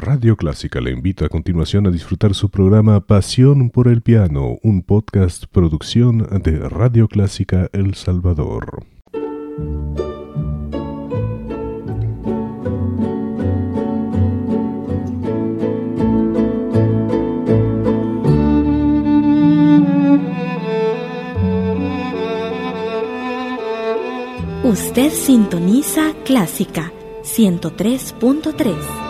Radio Clásica le invita a continuación a disfrutar su programa Pasión por el Piano, un podcast producción de Radio Clásica El Salvador. Usted sintoniza Clásica 103.3.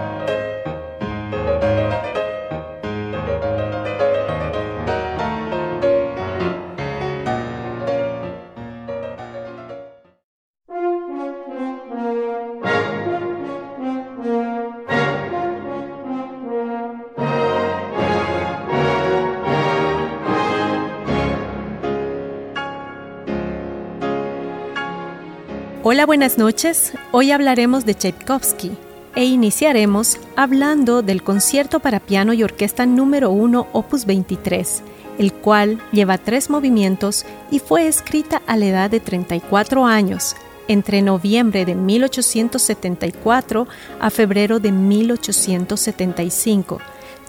Buenas noches. Hoy hablaremos de Tchaikovsky e iniciaremos hablando del concierto para piano y orquesta número 1 opus 23, el cual lleva tres movimientos y fue escrita a la edad de 34 años, entre noviembre de 1874 a febrero de 1875.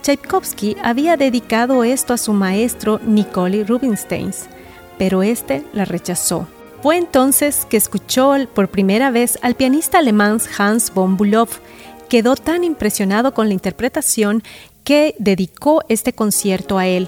Tchaikovsky había dedicado esto a su maestro Nikolai Rubinstein, pero este la rechazó. Fue entonces que escuchó por primera vez al pianista alemán Hans von Bülow. Quedó tan impresionado con la interpretación que dedicó este concierto a él.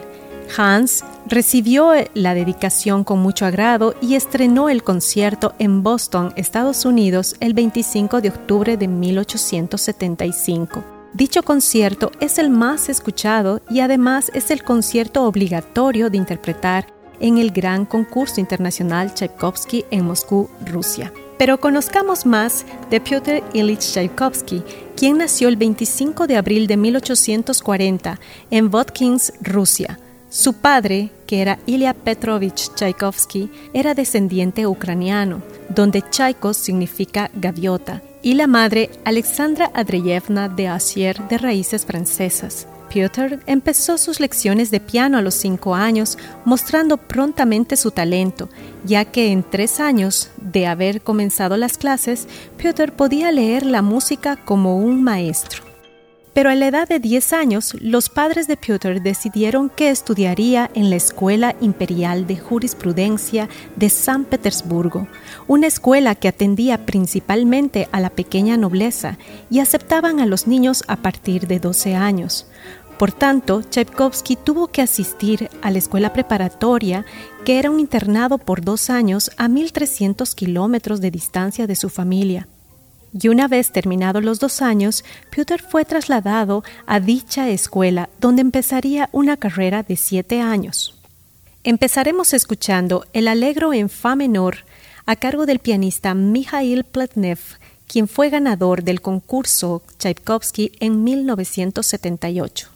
Hans recibió la dedicación con mucho agrado y estrenó el concierto en Boston, Estados Unidos, el 25 de octubre de 1875. Dicho concierto es el más escuchado y además es el concierto obligatorio de interpretar en el gran concurso internacional Tchaikovsky en Moscú, Rusia. Pero conozcamos más de Piotr Ilyich Tchaikovsky, quien nació el 25 de abril de 1840 en Votkins, Rusia. Su padre, que era Ilya Petrovich Tchaikovsky, era descendiente ucraniano, donde Tchaiko significa gaviota, y la madre Alexandra Andreyevna de Assier de raíces francesas. Piotr empezó sus lecciones de piano a los cinco años, mostrando prontamente su talento, ya que en tres años de haber comenzado las clases, Piotr podía leer la música como un maestro. Pero a la edad de 10 años, los padres de Piotr decidieron que estudiaría en la Escuela Imperial de Jurisprudencia de San Petersburgo, una escuela que atendía principalmente a la pequeña nobleza y aceptaban a los niños a partir de 12 años. Por tanto, Tchaikovsky tuvo que asistir a la escuela preparatoria, que era un internado por dos años a 1.300 kilómetros de distancia de su familia. Y una vez terminados los dos años, Piotr fue trasladado a dicha escuela, donde empezaría una carrera de siete años. Empezaremos escuchando el Alegro en Fa menor a cargo del pianista Mikhail Pletnev, quien fue ganador del concurso Tchaikovsky en 1978.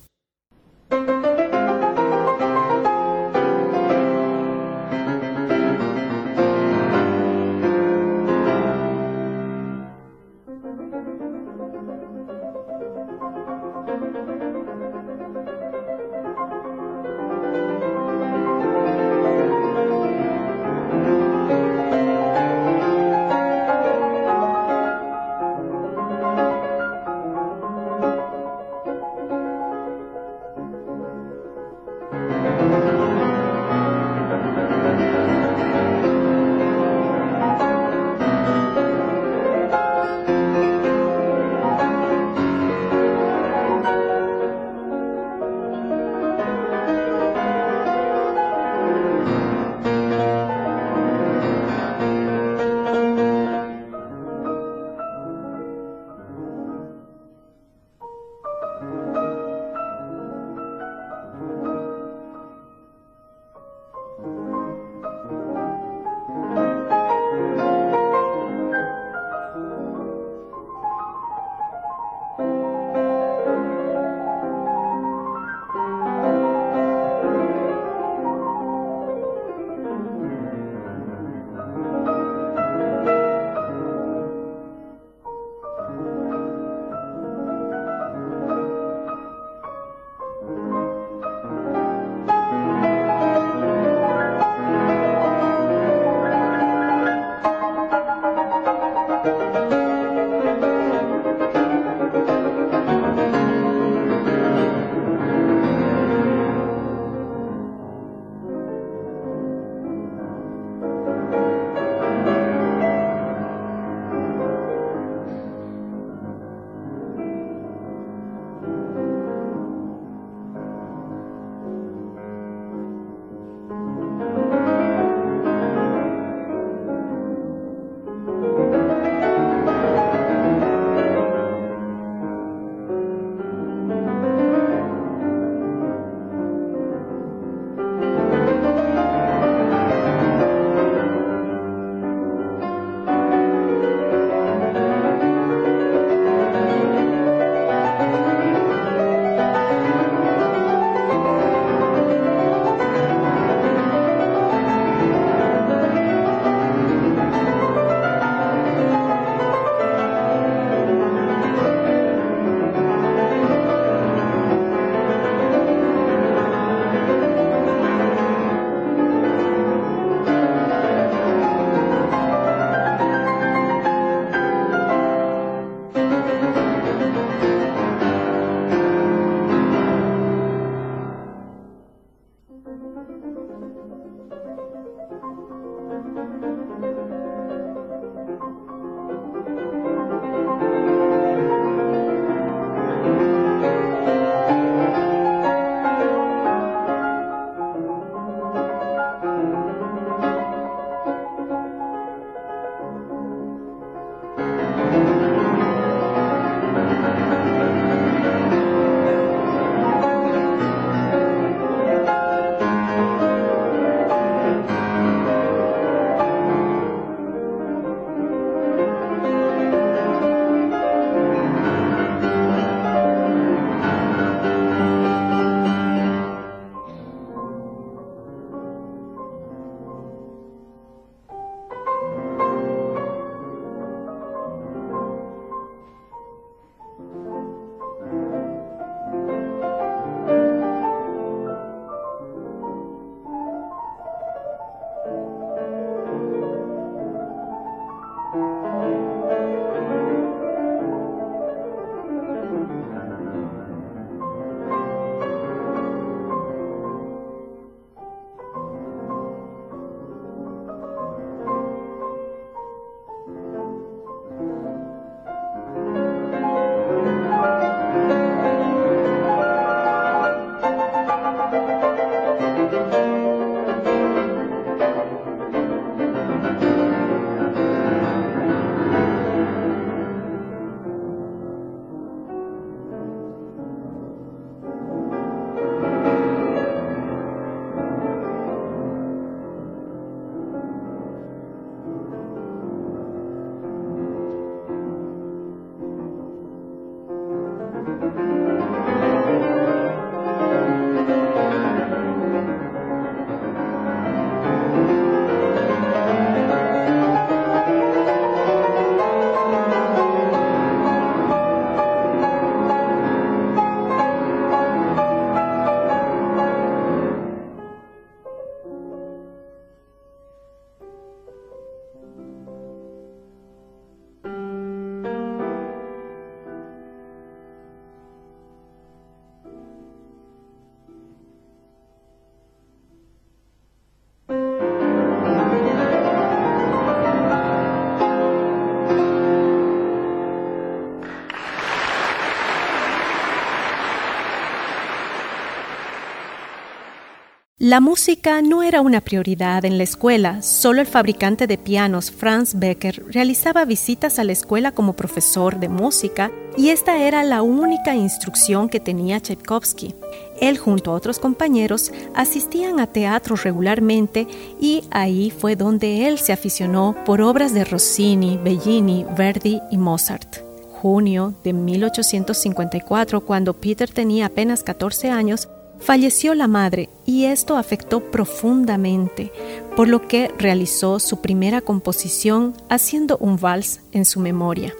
La música no era una prioridad en la escuela, solo el fabricante de pianos Franz Becker realizaba visitas a la escuela como profesor de música y esta era la única instrucción que tenía Tchaikovsky. Él junto a otros compañeros asistían a teatro regularmente y ahí fue donde él se aficionó por obras de Rossini, Bellini, Verdi y Mozart junio de 1854, cuando Peter tenía apenas 14 años, Falleció la madre y esto afectó profundamente, por lo que realizó su primera composición haciendo un vals en su memoria.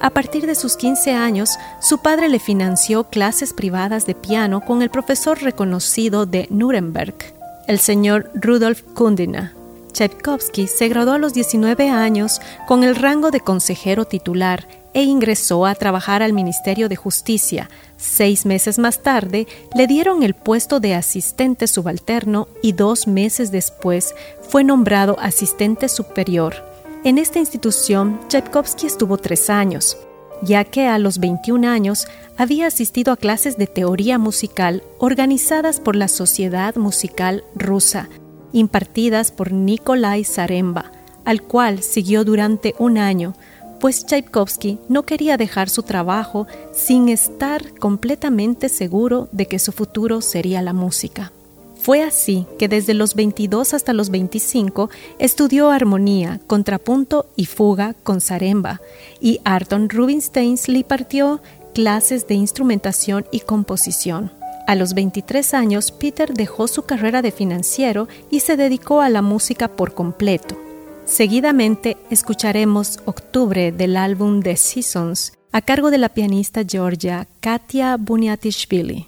A partir de sus 15 años, su padre le financió clases privadas de piano con el profesor reconocido de Nuremberg, el señor Rudolf Kundina. Tchaikovsky se graduó a los 19 años con el rango de consejero titular e ingresó a trabajar al Ministerio de Justicia. Seis meses más tarde le dieron el puesto de asistente subalterno y dos meses después fue nombrado asistente superior. En esta institución, Tchaikovsky estuvo tres años, ya que a los 21 años había asistido a clases de teoría musical organizadas por la Sociedad Musical Rusa, impartidas por Nikolai Zaremba, al cual siguió durante un año, pues Tchaikovsky no quería dejar su trabajo sin estar completamente seguro de que su futuro sería la música. Fue así que desde los 22 hasta los 25 estudió armonía, contrapunto y fuga con Zaremba, y Arton Rubinstein le partió clases de instrumentación y composición. A los 23 años, Peter dejó su carrera de financiero y se dedicó a la música por completo. Seguidamente escucharemos Octubre del álbum The Seasons a cargo de la pianista georgia Katia Buniatishvili.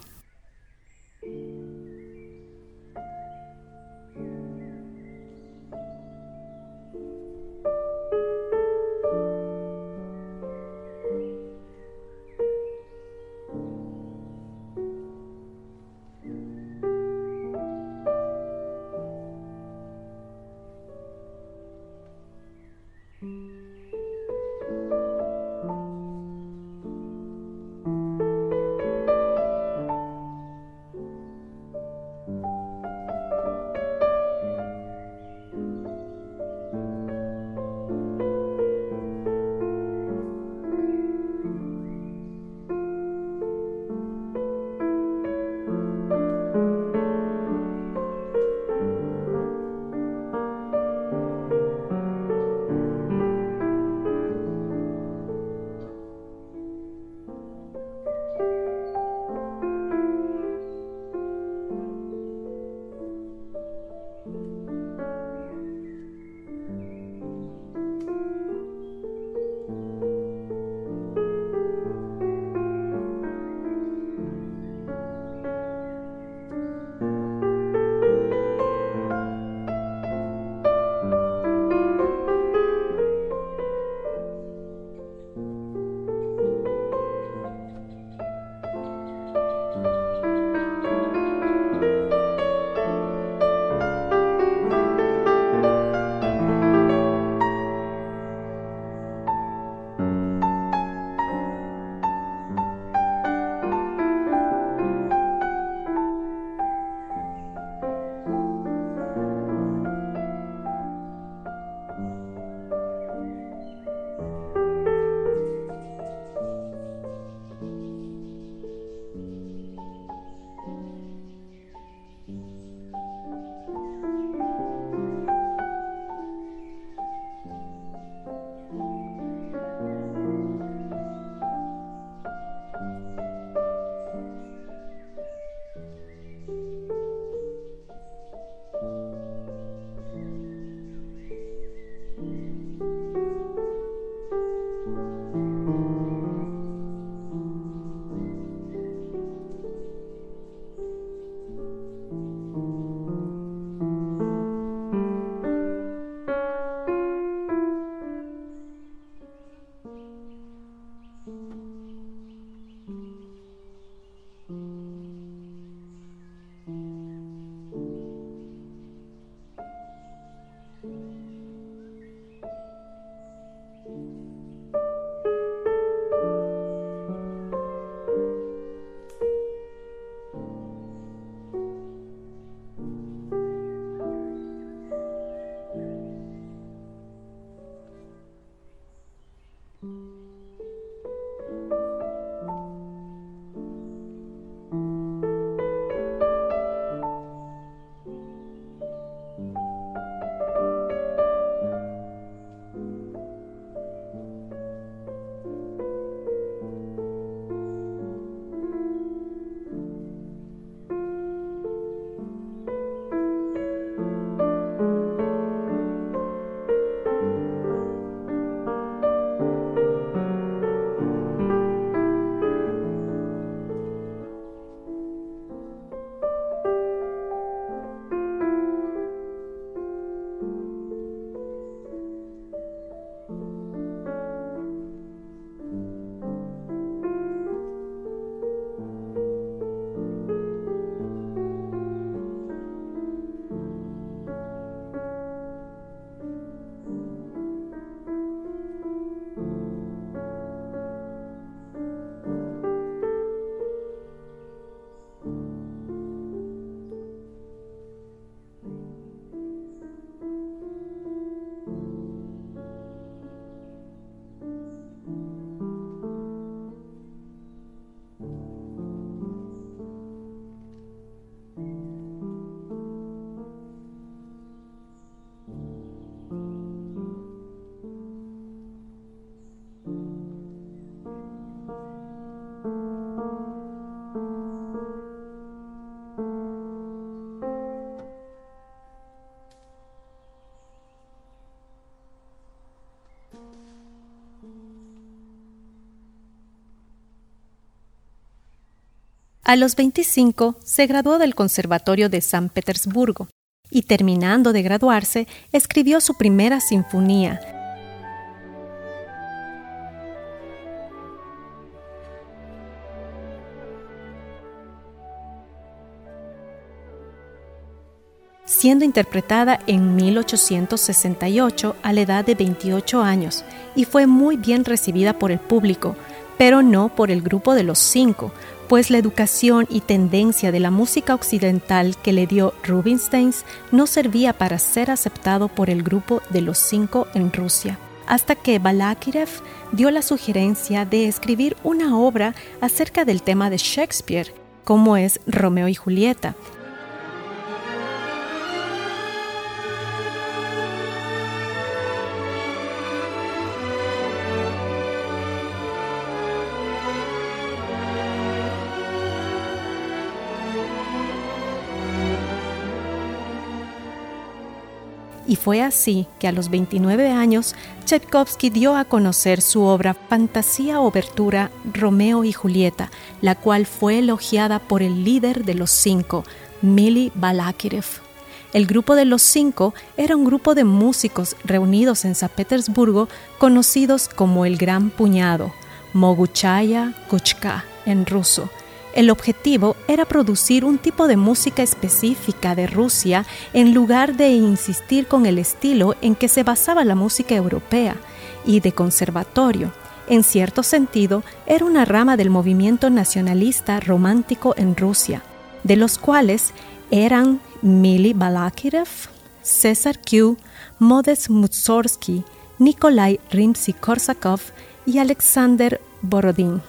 A los 25 se graduó del Conservatorio de San Petersburgo y terminando de graduarse escribió su primera sinfonía. siendo interpretada en 1868 a la edad de 28 años y fue muy bien recibida por el público, pero no por el grupo de los cinco, pues la educación y tendencia de la música occidental que le dio Rubinstein no servía para ser aceptado por el grupo de los cinco en Rusia, hasta que Balakirev dio la sugerencia de escribir una obra acerca del tema de Shakespeare, como es Romeo y Julieta, fue así que a los 29 años Tchaikovsky dio a conocer su obra Fantasía Obertura Romeo y Julieta, la cual fue elogiada por el líder de los cinco, Mili Balakirev. El grupo de los cinco era un grupo de músicos reunidos en San Petersburgo conocidos como el Gran Puñado, Moguchaya Kuchka en ruso, el objetivo era producir un tipo de música específica de Rusia en lugar de insistir con el estilo en que se basaba la música europea y de conservatorio. En cierto sentido, era una rama del movimiento nacionalista romántico en Rusia, de los cuales eran Mili Balakirev, César Q, Modest Mussorgsky, Nikolai Rimsky-Korsakov y Alexander Borodin.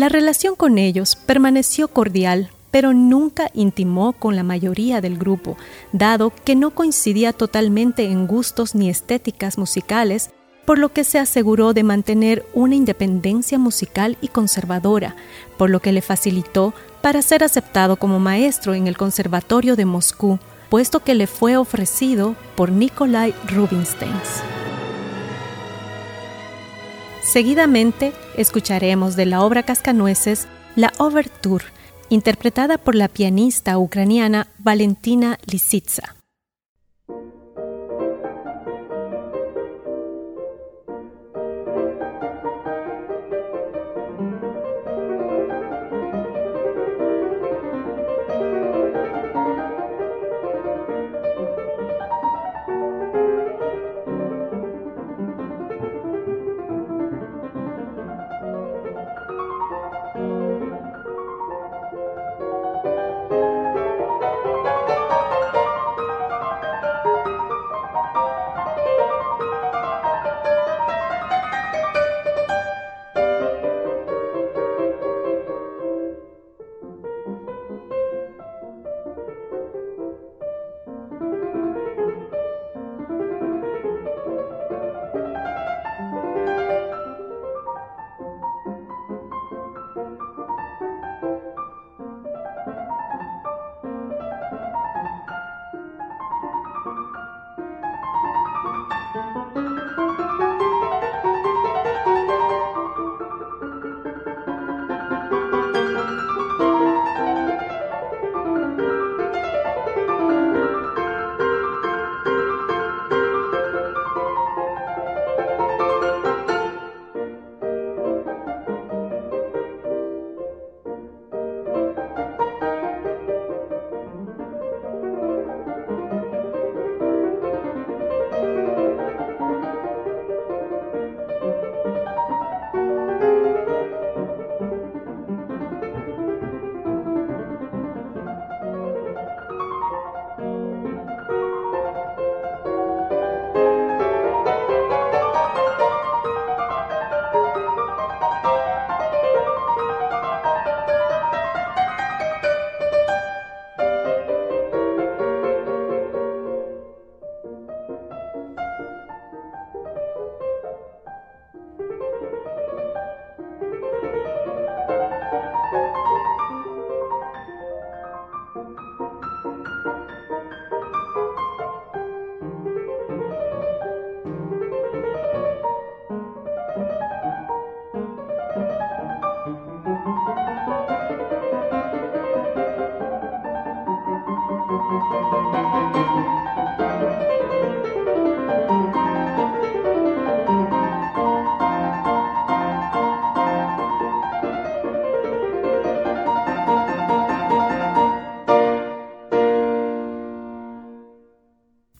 La relación con ellos permaneció cordial, pero nunca intimó con la mayoría del grupo, dado que no coincidía totalmente en gustos ni estéticas musicales, por lo que se aseguró de mantener una independencia musical y conservadora, por lo que le facilitó para ser aceptado como maestro en el Conservatorio de Moscú, puesto que le fue ofrecido por Nikolai Rubinstein. Seguidamente escucharemos de la obra Cascanueces la Overture, interpretada por la pianista ucraniana Valentina Lisitsa.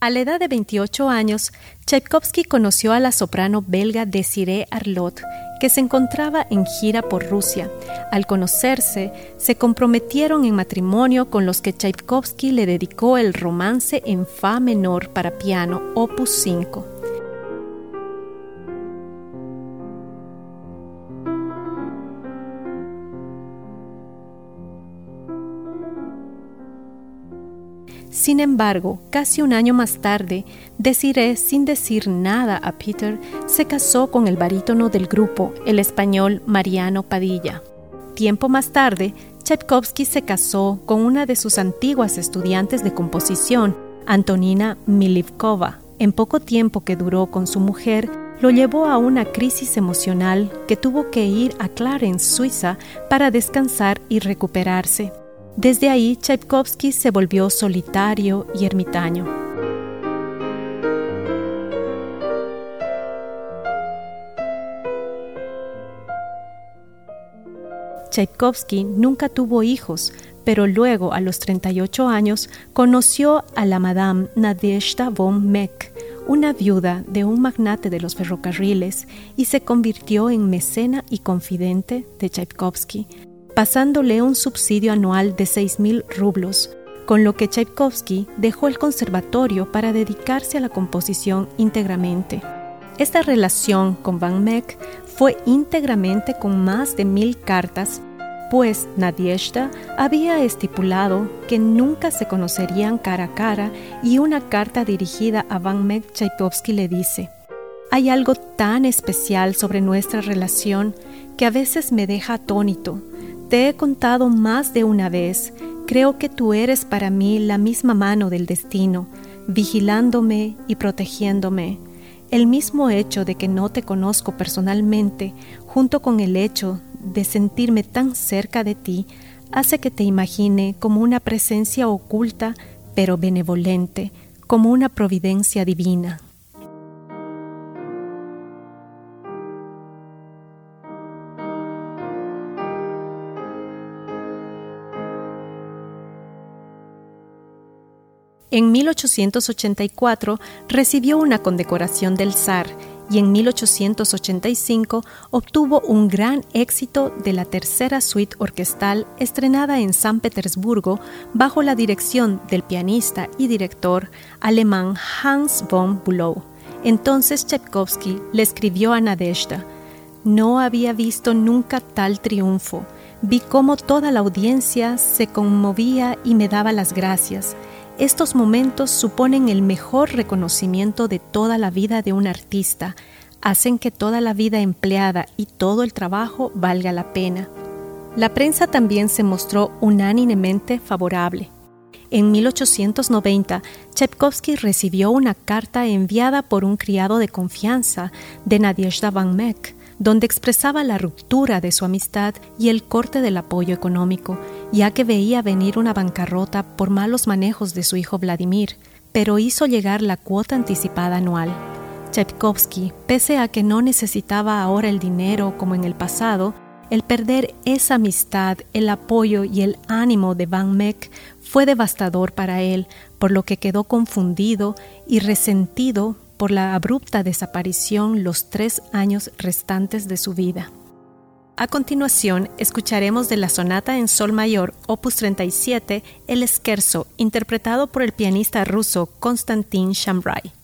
A la edad de 28 años, Tchaikovsky conoció a la soprano belga Desiree Arlot, que se encontraba en gira por Rusia. Al conocerse, se comprometieron en matrimonio con los que Tchaikovsky le dedicó el romance en fa menor para piano, opus 5. Sin embargo, casi un año más tarde, Desiree, sin decir nada a Peter, se casó con el barítono del grupo, el español Mariano Padilla. Tiempo más tarde, Tchaikovsky se casó con una de sus antiguas estudiantes de composición, Antonina Milivkova. En poco tiempo que duró con su mujer, lo llevó a una crisis emocional que tuvo que ir a Clarence, Suiza, para descansar y recuperarse. Desde ahí, Tchaikovsky se volvió solitario y ermitaño. Tchaikovsky nunca tuvo hijos, pero luego, a los 38 años, conoció a la Madame Nadezhda von Meck, una viuda de un magnate de los ferrocarriles, y se convirtió en mecena y confidente de Tchaikovsky, pasándole un subsidio anual de 6.000 rublos, con lo que Tchaikovsky dejó el conservatorio para dedicarse a la composición íntegramente. Esta relación con Van Meck fue íntegramente con más de mil cartas, pues Nadiezhda había estipulado que nunca se conocerían cara a cara y una carta dirigida a Van Meck Tchaikovsky le dice, hay algo tan especial sobre nuestra relación que a veces me deja atónito te he contado más de una vez, creo que tú eres para mí la misma mano del destino, vigilándome y protegiéndome. El mismo hecho de que no te conozco personalmente, junto con el hecho de sentirme tan cerca de ti, hace que te imagine como una presencia oculta pero benevolente, como una providencia divina. En 1884 recibió una condecoración del zar y en 1885 obtuvo un gran éxito de la tercera suite orquestal estrenada en San Petersburgo bajo la dirección del pianista y director alemán Hans von Bülow. Entonces Tchaikovsky le escribió a Nadezhda, no había visto nunca tal triunfo. Vi cómo toda la audiencia se conmovía y me daba las gracias. Estos momentos suponen el mejor reconocimiento de toda la vida de un artista, hacen que toda la vida empleada y todo el trabajo valga la pena. La prensa también se mostró unánimemente favorable. En 1890, Tchaikovsky recibió una carta enviada por un criado de confianza de Nadezhda Van Meck, donde expresaba la ruptura de su amistad y el corte del apoyo económico, ya que veía venir una bancarrota por malos manejos de su hijo Vladimir, pero hizo llegar la cuota anticipada anual. Tchaikovsky, pese a que no necesitaba ahora el dinero como en el pasado, el perder esa amistad, el apoyo y el ánimo de Van Meck fue devastador para él, por lo que quedó confundido y resentido por la abrupta desaparición los tres años restantes de su vida. A continuación, escucharemos de la sonata en sol mayor, opus 37, el Scherzo, interpretado por el pianista ruso Konstantin Shambrai.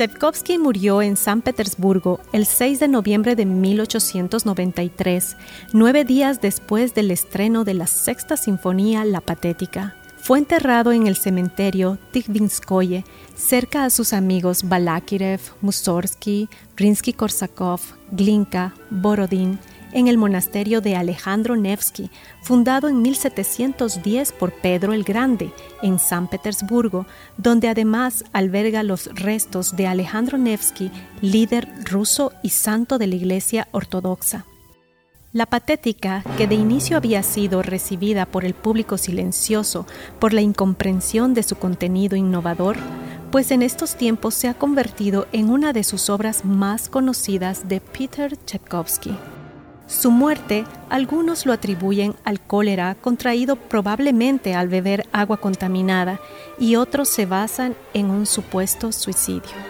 Tchaikovsky murió en San Petersburgo el 6 de noviembre de 1893, nueve días después del estreno de la sexta sinfonía La Patética. Fue enterrado en el cementerio Tikhvinskoye, cerca a sus amigos Balakirev, Mussorgsky, Rinsky-Korsakov, Glinka, Borodin, en el monasterio de Alejandro Nevsky, fundado en 1710 por Pedro el Grande, en San Petersburgo, donde además alberga los restos de Alejandro Nevsky, líder ruso y santo de la Iglesia Ortodoxa. La patética, que de inicio había sido recibida por el público silencioso por la incomprensión de su contenido innovador, pues en estos tiempos se ha convertido en una de sus obras más conocidas de Peter Tchaikovsky. Su muerte algunos lo atribuyen al cólera contraído probablemente al beber agua contaminada y otros se basan en un supuesto suicidio.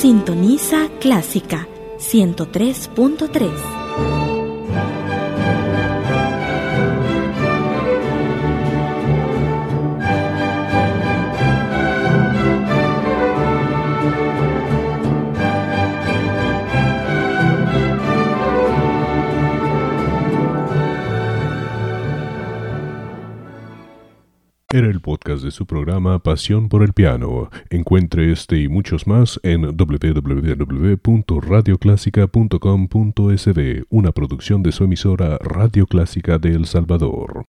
Sintoniza Clásica 103.3. Era el podcast de su programa Pasión por el Piano. Encuentre este y muchos más en www.radioclásica.com.sb, una producción de su emisora Radio Clásica de El Salvador.